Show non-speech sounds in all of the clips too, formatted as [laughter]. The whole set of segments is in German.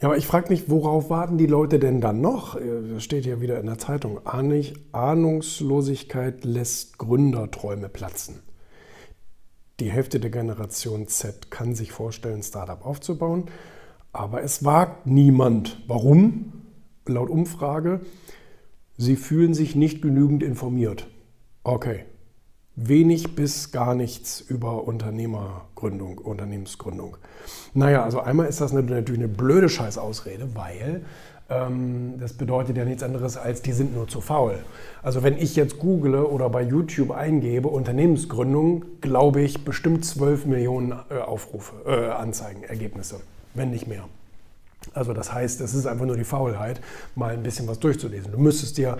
Ja, aber ich frage mich, worauf warten die Leute denn dann noch? Äh, das steht ja wieder in der Zeitung. Ahnungslosigkeit lässt Gründerträume platzen. Die Hälfte der Generation Z kann sich vorstellen, Startup aufzubauen, aber es wagt niemand. Warum? Laut Umfrage, sie fühlen sich nicht genügend informiert. Okay, wenig bis gar nichts über Unternehmergründung, Unternehmensgründung. Naja, also einmal ist das natürlich eine blöde Scheißausrede, weil ähm, das bedeutet ja nichts anderes als, die sind nur zu faul. Also wenn ich jetzt google oder bei YouTube eingebe Unternehmensgründung, glaube ich bestimmt 12 Millionen äh, Aufrufe, äh, Anzeigen, Ergebnisse, wenn nicht mehr. Also das heißt, es ist einfach nur die Faulheit, mal ein bisschen was durchzulesen. Du müsstest dir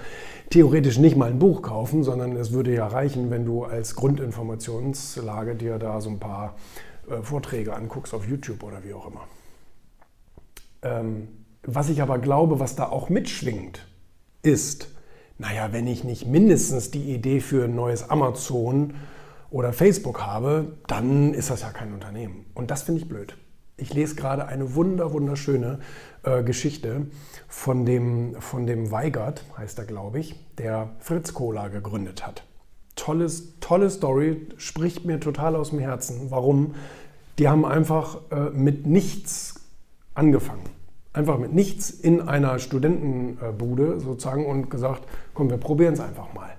theoretisch nicht mal ein Buch kaufen, sondern es würde ja reichen, wenn du als Grundinformationslage dir da so ein paar äh, Vorträge anguckst auf YouTube oder wie auch immer. Ähm, was ich aber glaube, was da auch mitschwingt, ist, naja, wenn ich nicht mindestens die Idee für ein neues Amazon oder Facebook habe, dann ist das ja kein Unternehmen. Und das finde ich blöd. Ich lese gerade eine wunder, wunderschöne äh, Geschichte von dem, von dem Weigert, heißt er, glaube ich, der Fritz Cola gegründet hat. Tolles, tolle Story, spricht mir total aus dem Herzen. Warum? Die haben einfach äh, mit nichts angefangen. Einfach mit nichts in einer Studentenbude sozusagen und gesagt, komm, wir probieren es einfach mal.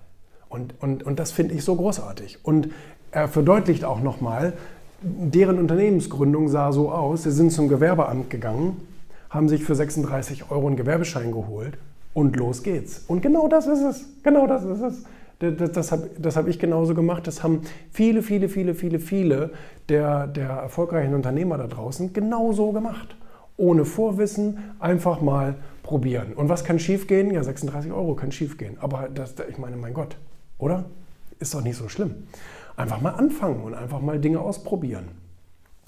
Und, und, und das finde ich so großartig. Und er verdeutlicht auch nochmal, deren Unternehmensgründung sah so aus, sie sind zum Gewerbeamt gegangen, haben sich für 36 Euro einen Gewerbeschein geholt und los geht's. Und genau das ist es. Genau das ist es. Das, das habe hab ich genauso gemacht. Das haben viele, viele, viele, viele, viele der, der erfolgreichen Unternehmer da draußen genauso gemacht. Ohne Vorwissen, einfach mal probieren. Und was kann schiefgehen? Ja, 36 Euro kann schiefgehen. Aber das, ich meine, mein Gott, oder? Ist doch nicht so schlimm. Einfach mal anfangen und einfach mal Dinge ausprobieren.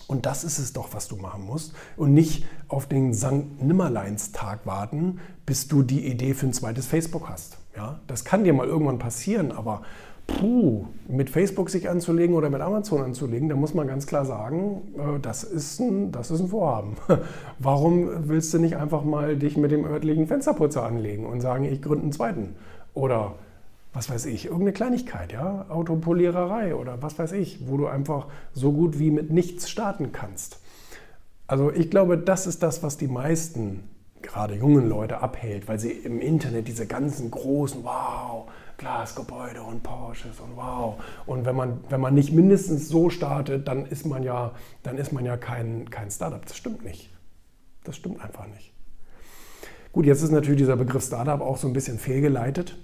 Und das ist es doch, was du machen musst. Und nicht auf den St. Nimmerleins-Tag warten, bis du die Idee für ein zweites Facebook hast. Ja, das kann dir mal irgendwann passieren, aber puh, mit Facebook sich anzulegen oder mit Amazon anzulegen, da muss man ganz klar sagen, äh, das ist ein, das ist ein Vorhaben. [laughs] Warum willst du nicht einfach mal dich mit dem örtlichen Fensterputzer anlegen und sagen, ich gründe einen zweiten? Oder was weiß ich, irgendeine Kleinigkeit, ja, Autopoliererei oder was weiß ich, wo du einfach so gut wie mit nichts starten kannst. Also ich glaube, das ist das, was die meisten, gerade jungen Leute, abhält, weil sie im Internet diese ganzen großen, wow, Glasgebäude und Porsches und wow. Und wenn man, wenn man nicht mindestens so startet, dann ist man ja, dann ist man ja kein, kein Startup. Das stimmt nicht. Das stimmt einfach nicht. Gut, jetzt ist natürlich dieser Begriff Startup auch so ein bisschen fehlgeleitet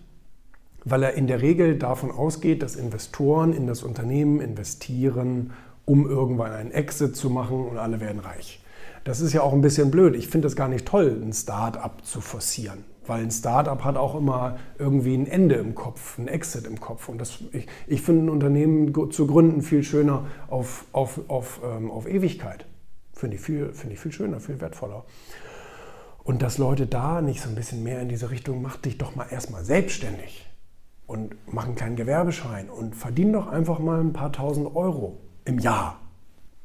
weil er in der Regel davon ausgeht, dass Investoren in das Unternehmen investieren, um irgendwann einen Exit zu machen und alle werden reich. Das ist ja auch ein bisschen blöd. Ich finde es gar nicht toll, ein Start-up zu forcieren, weil ein Start-up hat auch immer irgendwie ein Ende im Kopf, ein Exit im Kopf. Und das, ich, ich finde ein Unternehmen zu gründen viel schöner auf, auf, auf, ähm, auf Ewigkeit. Finde ich, viel, find ich viel schöner, viel wertvoller. Und dass Leute da nicht so ein bisschen mehr in diese Richtung, mach dich doch mal erstmal selbstständig und mach einen kleinen Gewerbeschein und verdien doch einfach mal ein paar tausend Euro im Jahr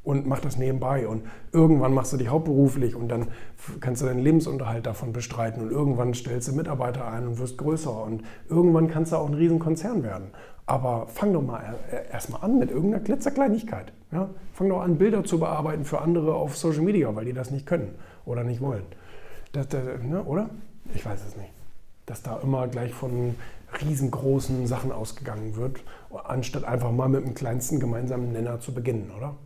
und mach das nebenbei und irgendwann machst du dich hauptberuflich und dann kannst du deinen Lebensunterhalt davon bestreiten und irgendwann stellst du Mitarbeiter ein und wirst größer und irgendwann kannst du auch ein Riesenkonzern werden. Aber fang doch mal erstmal an mit irgendeiner Glitzerkleinigkeit. Ja? Fang doch an, Bilder zu bearbeiten für andere auf Social Media, weil die das nicht können oder nicht wollen. Das, das, ne, oder? Ich weiß es nicht. Dass da immer gleich von riesengroßen Sachen ausgegangen wird, anstatt einfach mal mit dem kleinsten gemeinsamen Nenner zu beginnen, oder?